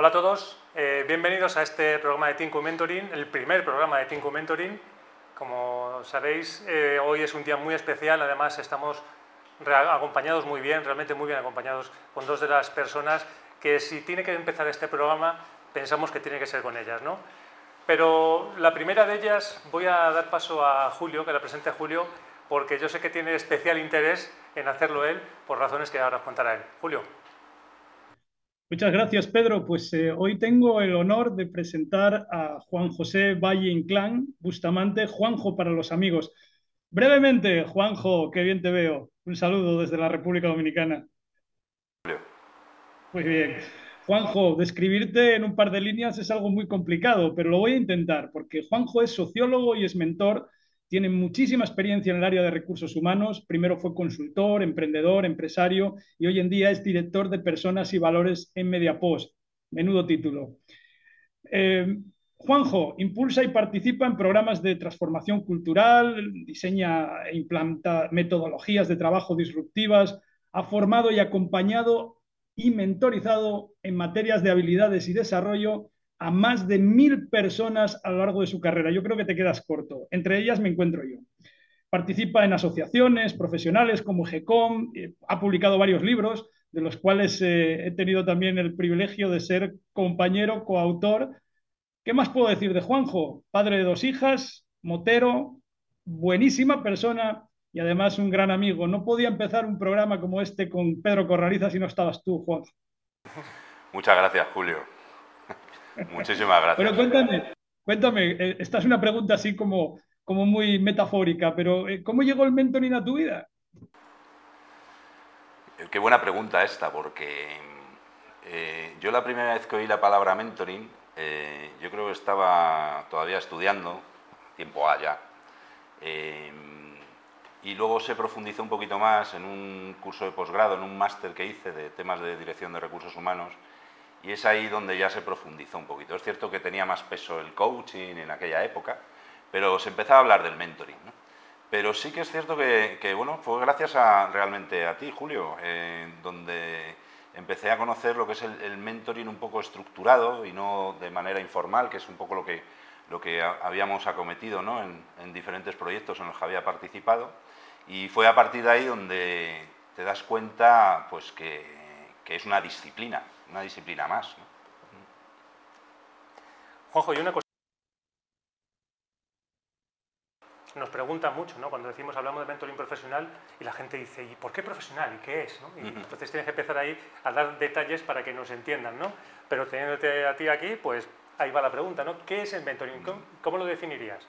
Hola a todos, eh, bienvenidos a este programa de Tinku Mentoring, el primer programa de Tinku Mentoring. Como sabéis, eh, hoy es un día muy especial, además estamos acompañados muy bien, realmente muy bien acompañados con dos de las personas que si tiene que empezar este programa pensamos que tiene que ser con ellas. ¿no? Pero la primera de ellas voy a dar paso a Julio, que la presente Julio, porque yo sé que tiene especial interés en hacerlo él por razones que ahora os contará él. Julio. Muchas gracias, Pedro. Pues eh, hoy tengo el honor de presentar a Juan José Valle Inclán, Bustamante, Juanjo para los amigos. Brevemente, Juanjo, qué bien te veo. Un saludo desde la República Dominicana. Muy bien. Juanjo, describirte en un par de líneas es algo muy complicado, pero lo voy a intentar, porque Juanjo es sociólogo y es mentor tiene muchísima experiencia en el área de recursos humanos. Primero fue consultor, emprendedor, empresario y hoy en día es director de personas y valores en Mediapost. Menudo título. Eh, Juanjo impulsa y participa en programas de transformación cultural, diseña e implanta metodologías de trabajo disruptivas, ha formado y acompañado y mentorizado en materias de habilidades y desarrollo a más de mil personas a lo largo de su carrera. Yo creo que te quedas corto. Entre ellas me encuentro yo. Participa en asociaciones profesionales como GECOM, eh, ha publicado varios libros, de los cuales eh, he tenido también el privilegio de ser compañero, coautor. ¿Qué más puedo decir de Juanjo? Padre de dos hijas, motero, buenísima persona y además un gran amigo. No podía empezar un programa como este con Pedro Corraliza si no estabas tú, Juan. Muchas gracias, Julio. Muchísimas gracias. Pero cuéntame, cuéntame, eh, esta es una pregunta así como, como muy metafórica, pero eh, ¿cómo llegó el mentoring a tu vida? Eh, qué buena pregunta esta, porque yo la primera vez que oí la palabra mentoring, yo creo que estaba todavía estudiando, tiempo allá, y luego se profundizó un poquito más en un curso de posgrado, en un máster que hice de temas de dirección de recursos humanos, y es ahí donde ya se profundizó un poquito. Es cierto que tenía más peso el coaching en aquella época, pero se empezaba a hablar del mentoring. Pero sí que es cierto que, bueno, fue gracias a, realmente a ti, Julio, eh, donde empecé a conocer lo que es el, mentoring un poco estructurado y no de manera informal, que es un poco lo que, lo que habíamos acometido ¿no? en, diferentes proyectos en los que había participado. Y fue a partir de ahí donde te das cuenta pues, que, que es una disciplina, una disciplina más. Juanjo, y una cosa. Nos preguntan mucho, ¿no? Cuando decimos hablamos de mentoring profesional y la gente dice, ¿y por qué profesional? ¿Y qué es? Y entonces tienes que empezar ahí a dar detalles para que nos entiendan, ¿no? Pero teniéndote a ti aquí, pues ahí va la pregunta, ¿no? ¿Qué es el mentoring? ¿Cómo, lo definirías?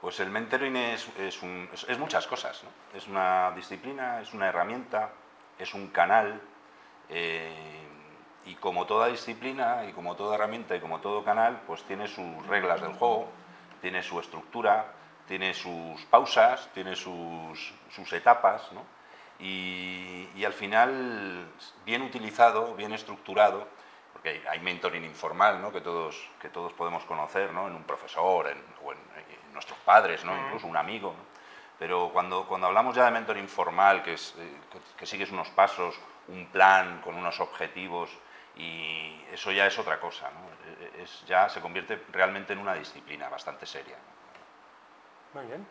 Pues el mentoring es, es, muchas cosas, ¿no? Es una disciplina, es una herramienta, es un canal. Eh, y como toda disciplina y como toda herramienta y como todo canal, pues tiene sus reglas del juego, tiene su estructura, tiene sus pausas, tiene sus, sus etapas, ¿no? y, y, al final, bien utilizado, bien estructurado, porque hay, mentoring informal ¿no? que, todos, que todos podemos conocer ¿no? en un profesor en, o en, nuestros padres, ¿no? incluso un amigo. Pero cuando, cuando hablamos ya de mentoring informal, que, es, eh, que, que sigues unos pasos, un plan con unos objetivos, y eso ya es otra cosa, ¿no? es, ya se convierte realmente en una disciplina bastante seria. Muy bien.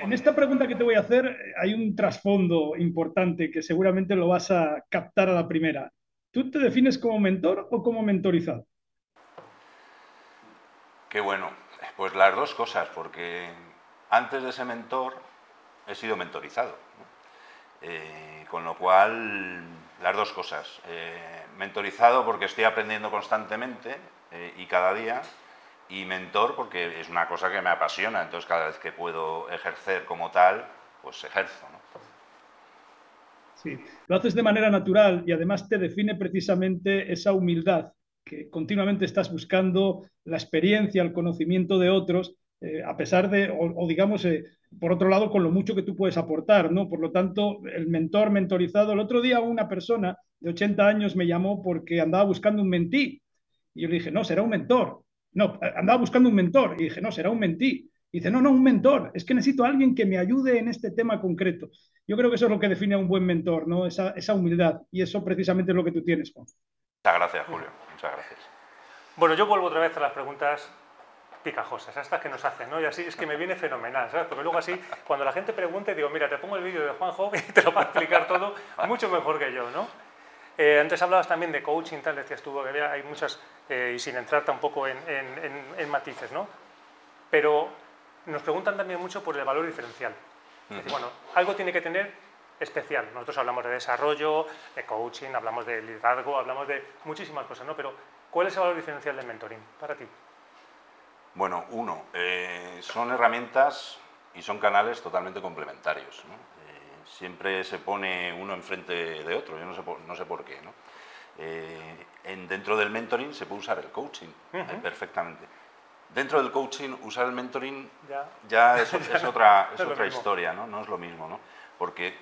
En esta pregunta que te voy a hacer hay un trasfondo importante que seguramente lo vas a captar a la primera. ¿Tú te defines como mentor o como mentorizado? Qué bueno. Pues las dos cosas, porque antes de ser mentor he sido mentorizado. Eh, con lo cual, las dos cosas. Eh, mentorizado porque estoy aprendiendo constantemente eh, y cada día, y mentor porque es una cosa que me apasiona, entonces cada vez que puedo ejercer como tal, pues ejerzo. Sí, lo haces de manera natural y además te define precisamente esa humildad, que continuamente estás buscando la experiencia, el conocimiento de otros, eh, a pesar de, o, digamos, eh, por otro lado, con lo mucho que tú puedes aportar, ¿no? Por lo tanto, el mentor mentorizado, el otro día una persona de 80 años me llamó porque andaba buscando un mentí. Y yo le dije, no, será un mentor. No, andaba buscando un mentor. Y dije, no, será un mentí. Y dice, no, no, un mentor. Es que necesito a alguien que me ayude en este tema concreto. Yo creo que eso es lo que define a un buen mentor, ¿no? Esa, esa humildad. Y eso precisamente es lo que tú tienes, Juan. Muchas gracias, Julio. Muchas gracias. Bueno, yo vuelvo otra vez a las preguntas picajosas, estas que nos hacen, ¿no? Y así es que me viene fenomenal, ¿sabes? Porque luego así, cuando la gente pregunte, digo, mira, te pongo el vídeo de Juanjo y te lo va a explicar todo mucho mejor que yo, ¿no? Eh, antes hablabas también de coaching, tal, decías tú, que hay muchas, eh, y sin entrar tampoco en, en, matices, ¿no? Pero nos preguntan también mucho por el valor diferencial. bueno, algo tiene que tener especial. Nosotros hablamos de desarrollo, de coaching, hablamos de liderazgo, hablamos de muchísimas cosas, ¿no? Pero, ¿cuál es el valor diferencial del mentoring para ti? Bueno, uno, eh, son herramientas y son canales totalmente complementarios. Eh, siempre se pone uno enfrente de otro, yo no sé por, no sé por qué. ¿no? Eh, en, dentro del mentoring se puede usar el coaching perfectamente. Dentro del coaching, usar el mentoring ya, es, otra, es otra historia, ¿no? no es lo mismo. ¿no? Porque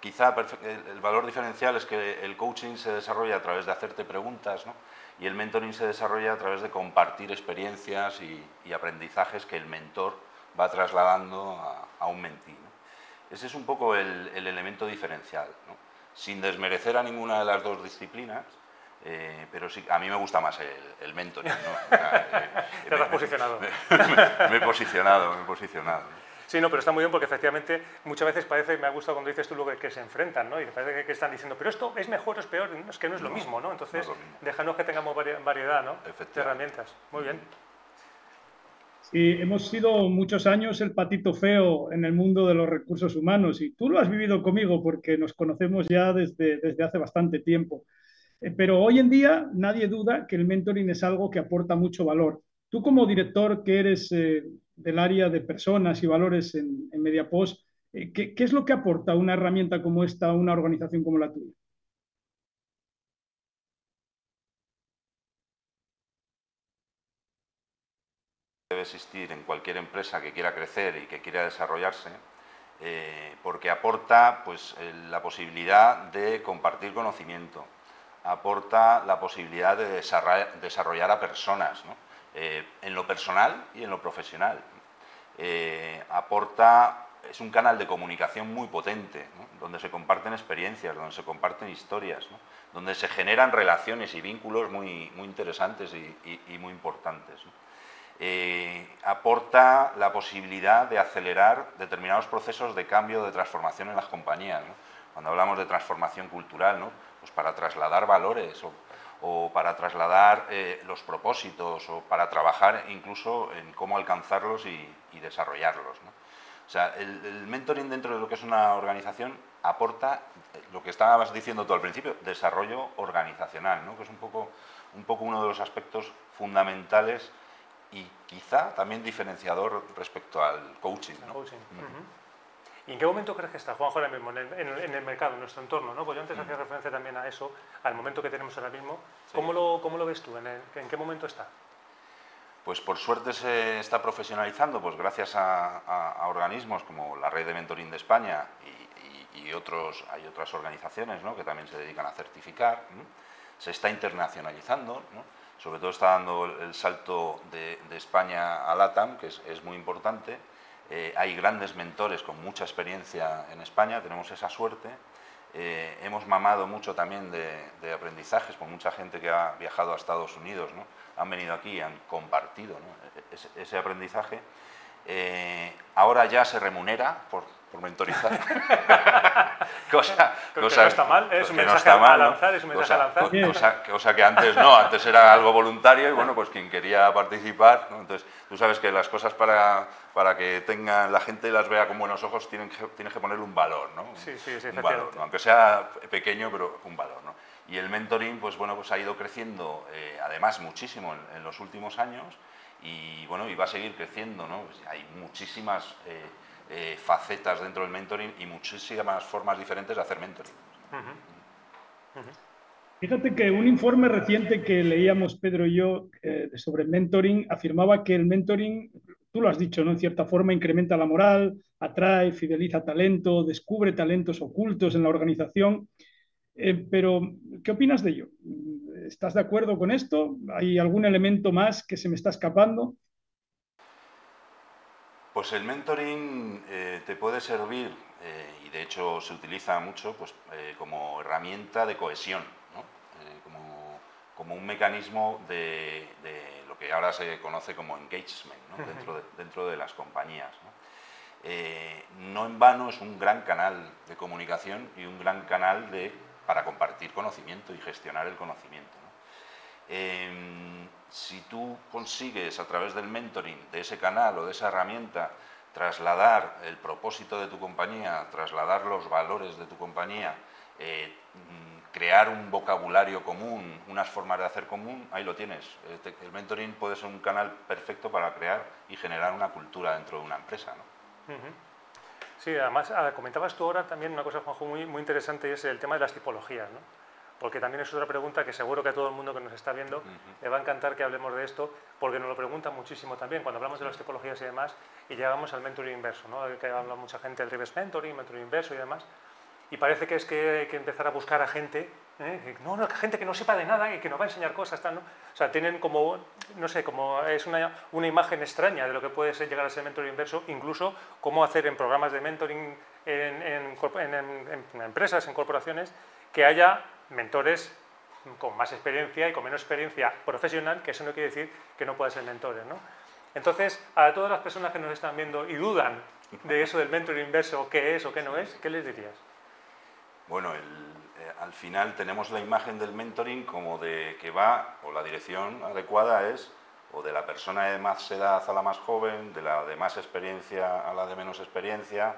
quizá el valor diferencial es que el coaching se desarrolla a través de hacerte preguntas, ¿no? y el mentoring se desarrolla a través de compartir experiencias y, aprendizajes que el mentor va trasladando a, un mentí. Ese es un poco el, elemento diferencial, sin desmerecer a ninguna de las dos disciplinas, eh, pero sí, a mí me gusta más el, mentoring. ¿no? Te has posicionado. Me, he posicionado, me he posicionado. Sí, no, pero está muy bien porque efectivamente muchas veces parece, me ha gustado cuando dices tú lo que, se enfrentan, ¿no? Y parece que, están diciendo, pero esto es mejor o es peor, es que no es lo mismo, ¿no? Entonces, déjanos que tengamos variedad, ¿no? De herramientas. Muy bien. Sí, hemos sido muchos años el patito feo en el mundo de los recursos humanos y tú lo has vivido conmigo porque nos conocemos ya desde, desde hace bastante tiempo. Eh, pero hoy en día nadie duda que el mentoring es algo que aporta mucho valor. Tú como director que eres eh, del área de personas y valores en, Mediapost, eh, ¿qué, es lo que aporta una herramienta como esta a una organización como la tuya? Debe existir en cualquier empresa que quiera crecer y que quiera desarrollarse, eh, porque aporta pues, la posibilidad de compartir conocimiento, aporta la posibilidad de desarrollar, a personas, eh, en lo personal y en lo profesional. Eh, aporta, es un canal de comunicación muy potente, donde se comparten experiencias, donde se comparten historias, donde se generan relaciones y vínculos muy, muy interesantes y, muy importantes. Eh, aporta la posibilidad de acelerar determinados procesos de cambio, de transformación en las compañías. Cuando hablamos de transformación cultural, pues para trasladar valores o para trasladar eh, los propósitos o para trabajar incluso en cómo alcanzarlos y, desarrollarlos. O sea, el, mentoring dentro de lo que es una organización aporta eh, lo que estabas diciendo tú al principio, desarrollo organizacional, ¿no? que es un poco, un poco uno de los aspectos fundamentales y quizá también diferenciador respecto al coaching. ¿Y en qué momento crees que está Juanjo ahora mismo en el, mercado, en nuestro entorno? ¿no? Pues yo antes hacía referencia también a eso, al momento que tenemos ahora mismo. ¿Cómo, lo, cómo lo ves tú? ¿En, qué momento está? Pues por suerte se está profesionalizando, pues gracias a, organismos como la Red de Mentoring de España y, otros, hay otras organizaciones ¿no? que también se dedican a certificar. Se está internacionalizando, sobre todo está dando el salto de, España a LATAM, que es, es muy importante eh, hay grandes mentores con mucha experiencia en España, tenemos esa suerte. Eh, hemos mamado mucho también de, aprendizajes por mucha gente que ha viajado a Estados Unidos, ¿no? han venido aquí y han compartido ese, aprendizaje. Eh, ahora ya se remunera por, por mentorizar. cosa, que no está mal, es un mensaje a lanzar, es un mensaje cosa, a lanzar. Cosa, que antes no, antes era algo voluntario y bueno, pues quien quería participar, entonces tú sabes que las cosas para, para que tengan, la gente las vea con buenos ojos tienen que, tienes que ponerle un valor, ¿no? Sí, sí, sí, un valor, aunque sea pequeño, pero un valor, ¿no? Y el mentoring, pues bueno, pues ha ido creciendo, eh, además muchísimo en, los últimos años y bueno, y va a seguir creciendo, ¿no? Pues hay muchísimas eh, eh, facetas dentro del mentoring y muchísimas formas diferentes de hacer mentoring. Fíjate que un informe reciente que leíamos Pedro y yo eh, sobre mentoring afirmaba que el mentoring, tú lo has dicho, ¿no? En cierta forma incrementa la moral, atrae, fideliza talento, descubre talentos ocultos en la organización. Eh, pero, ¿qué opinas de ello? ¿Estás de acuerdo con esto? ¿Hay algún elemento más que se me está escapando? Pues el mentoring eh, te puede servir, eh, y de hecho se utiliza mucho, pues, eh, como herramienta de cohesión, como como un mecanismo de, lo que ahora se conoce como engagement dentro, de, dentro de las compañías. Eh, ¿no? en vano es un gran canal de comunicación y un gran canal de, para compartir conocimiento y gestionar el conocimiento. Si tú consigues a través del mentoring, de ese canal o de esa herramienta, trasladar el propósito de tu compañía, trasladar los valores de tu compañía, eh, mm, crear un vocabulario común, unas formas de hacer común, ahí lo tienes. Eh, el mentoring puede ser un canal perfecto para crear y generar una cultura dentro de una empresa. Sí, además ah, comentabas tú ahora también una cosa, Juanjo, muy, muy interesante y es el tema de las tipologías. ¿no? Porque también es otra pregunta que seguro que a todo el mundo que nos está viendo le va a encantar que hablemos de esto, porque nos lo preguntan muchísimo también cuando hablamos de las tipologías y demás, y llegamos al mentoring inverso, ¿no? que habla mucha gente del reverse mentoring, mentoring inverso y demás, y parece que es que hay que empezar a buscar a gente, ¿eh? no, no, gente que no sepa de nada y que nos va a enseñar cosas, ¿no? o sea, tienen como, no sé, como es una, una imagen extraña de lo que puede ser llegar a ser mentoring inverso, incluso cómo hacer en programas de mentoring en, en, en empresas, en corporaciones, que haya mentores con más experiencia y con menos experiencia profesional, que eso no quiere decir que no puedan ser mentores. ¿no? Entonces, a todas las personas que nos están viendo y dudan de eso del mentor inverso, qué es o qué no es, ¿qué les dirías? Bueno, eh, al final tenemos la imagen del mentoring como de que va, o la dirección adecuada es, o de la persona de más edad a la más joven, de la de más experiencia a la de menos experiencia,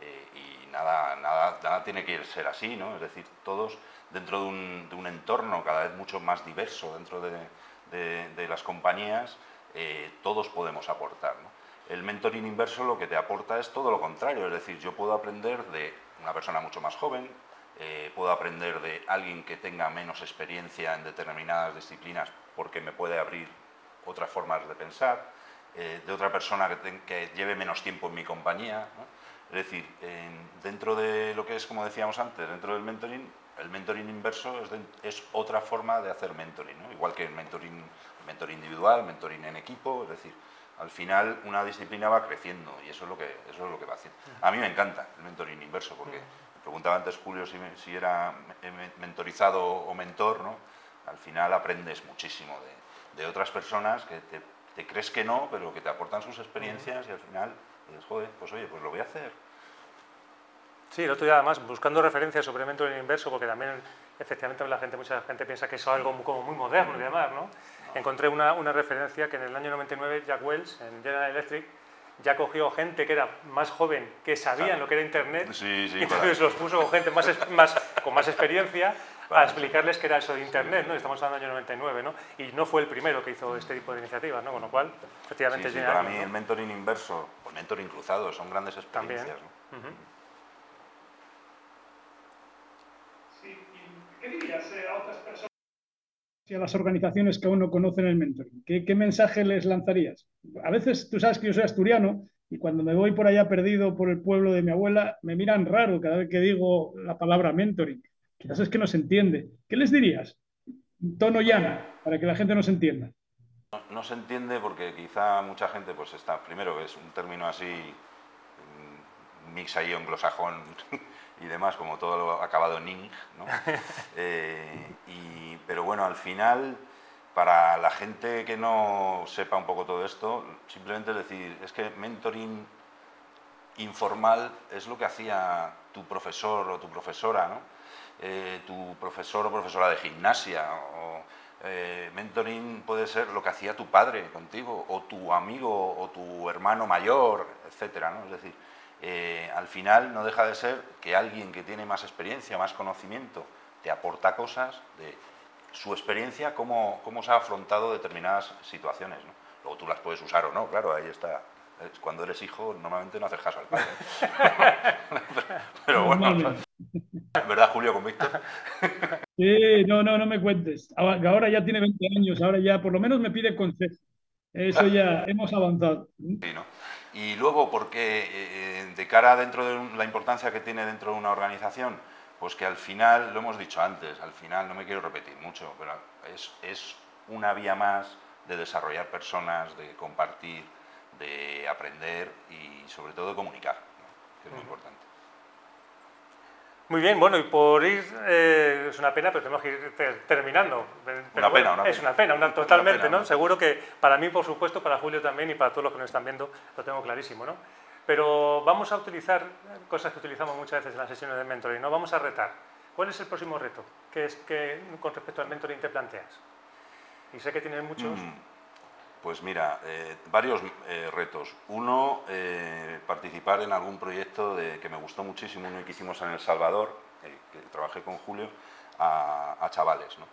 eh, y nada, nada, nada tiene que ser así, ¿no? Es decir, todos dentro de un, entorno cada vez mucho más diverso dentro de, las compañías, eh, todos podemos aportar. El mentoring inverso lo que te aporta es todo lo contrario, es decir, yo puedo aprender de una persona mucho más joven, eh, puedo aprender de alguien que tenga menos experiencia en determinadas disciplinas porque me puede abrir otras formas de pensar, eh, de otra persona que, que, lleve menos tiempo en mi compañía. Es decir, dentro de lo que es, como decíamos antes, dentro del mentoring, el mentoring inverso es, otra forma de hacer mentoring, igual que el mentoring, mentoring individual, mentoring en equipo, es decir, al final una disciplina va creciendo y eso es lo que, eso es lo que va haciendo. A mí me encanta el mentoring inverso porque me preguntaba antes Julio si, si, era mentorizado o mentor, ¿no? al final aprendes muchísimo de, de otras personas que te, te, crees que no, pero que te aportan sus experiencias y al final dices, joder, pues oye, pues lo voy a hacer. Sí, el otro día además buscando referencias sobre mentoring inverso, porque también efectivamente la gente, mucha gente piensa que es algo como muy moderno y demás, ¿no? Encontré una, una referencia que en el año 99 Jack Wells, en General Electric, ya cogió gente que era más joven, que sabían lo que era Internet, y entonces los puso con gente más, más, con más experiencia a explicarles qué era eso de Internet, ¿no? Estamos hablando del año 99, ¿no? Y no fue el primero que hizo este tipo de iniciativas, ¿no? Con lo cual, efectivamente... Sí, para mí el mentoring inverso o mentoring cruzado son grandes experiencias, También. ¿Qué dirías eh, a otras personas y a las organizaciones que aún no conocen el mentoring? ¿Qué, mensaje les lanzarías? A veces, tú sabes que yo soy asturiano y cuando me voy por allá perdido por el pueblo de mi abuela, me miran raro cada vez que digo la palabra mentoring. Quizás es que no se entiende. ¿Qué les dirías? Tono llano, para que la gente no se entienda. No, se entiende porque quizá mucha gente pues está, primero es un término así, mix ahí anglosajón y demás, como todo lo acabado en ing, ¿no? Eh, y, pero bueno, al final, para la gente que no sepa un poco todo esto, simplemente decir, es que mentoring informal es lo que hacía tu profesor o tu profesora, ¿no? Eh, tu profesor o profesora de gimnasia, o eh, mentoring puede ser lo que hacía tu padre contigo, o tu amigo, o tu hermano mayor, etcétera, ¿no? Es decir, eh, al final no deja de ser que alguien que tiene más experiencia, más conocimiento, te aporta cosas de su experiencia, cómo, cómo se ha afrontado determinadas situaciones. ¿no? Luego tú las puedes usar o no, claro, ahí está. Cuando eres hijo, normalmente no haces caso al padre. pero, bueno, ¿verdad, Julio, con Víctor? Sí, no, no, no me cuentes. Ahora ya tiene 20 años, ahora ya por lo menos me pide consejo. Eso ya hemos avanzado. Sí, ¿no? Y luego, porque eh, eh, de cara dentro de la importancia que tiene dentro de una organización, pues que al final, lo hemos dicho antes, al final no me quiero repetir mucho, pero es, una vía más de desarrollar personas, de compartir, de aprender y sobre todo de comunicar, que es muy importante. Muy bien, bueno, y por ir, eh, es una pena, pero tenemos que ir terminando. una pena, una Es una pena, totalmente, ¿no? Seguro que para mí, por supuesto, para Julio también y para todos los que nos están viendo, lo tengo clarísimo, ¿no? Pero vamos a utilizar cosas que utilizamos muchas veces en las sesiones de mentoring, ¿no? Vamos a retar. ¿Cuál es el próximo reto que, es, que con respecto al mentoring te planteas? Y sé que tienes muchos. Mm, pues mira, eh, varios eh, retos. Uno, eh, participar en algún proyecto de, que me gustó muchísimo, uno que hicimos en El Salvador, que trabajé con Julio, a, chavales ¿no?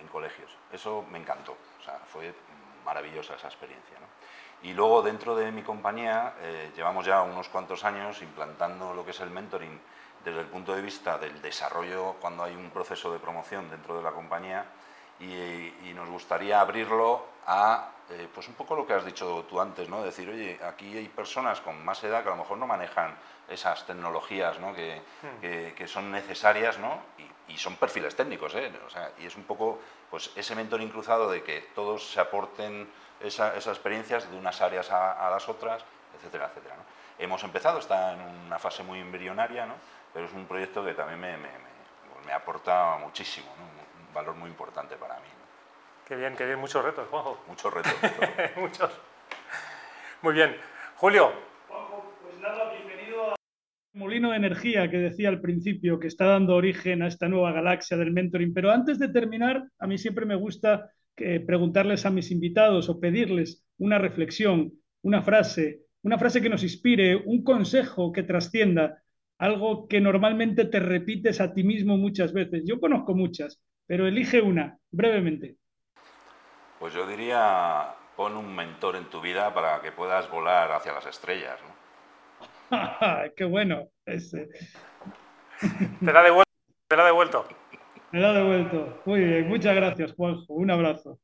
en colegios. Eso me encantó, o sea, fue maravillosa esa experiencia. ¿no? Y luego dentro de mi compañía llevamos ya unos cuantos años implantando lo que es el mentoring desde el punto de vista del desarrollo cuando hay un proceso de promoción dentro de la compañía y, nos gustaría abrirlo a eh, pues un poco lo que has dicho tú antes, ¿no? Decir, oye, aquí hay personas con más edad que a lo mejor no manejan esas tecnologías ¿no? que, hmm. que, son necesarias ¿no? y, y, son perfiles técnicos. ¿eh? O sea, y es un poco pues, ese mentoring cruzado de que todos se aporten esa, esas experiencias de unas áreas a, las otras, etcétera, etcétera. ¿no? Hemos empezado, está en una fase muy embrionaria, ¿no? pero es un proyecto que también me, me, me, me aporta muchísimo. ¿no? valor muy importante para mí. Qué bien, qué bien, muchos retos, Juanjo. Muchos retos. muchos. Muy bien. Julio. Juanjo, pues nada, bienvenido a molino de energía que decía al principio, que está dando origen a esta nueva galaxia del mentoring. Pero antes de terminar, a mí siempre me gusta eh, preguntarles a mis invitados o pedirles una reflexión, una frase, una frase que nos inspire, un consejo que trascienda, algo que normalmente te repites a ti mismo muchas veces. Yo conozco muchas, pero elige una, brevemente. Pues yo diría, pon un mentor en tu vida para que puedas volar hacia las estrellas. ¿no? ¡Qué bueno! Ese. Te la ha devuelto. Te la ha devuelto. Me la ha devuelto. Muy bien, muchas gracias, Juanjo. Un abrazo.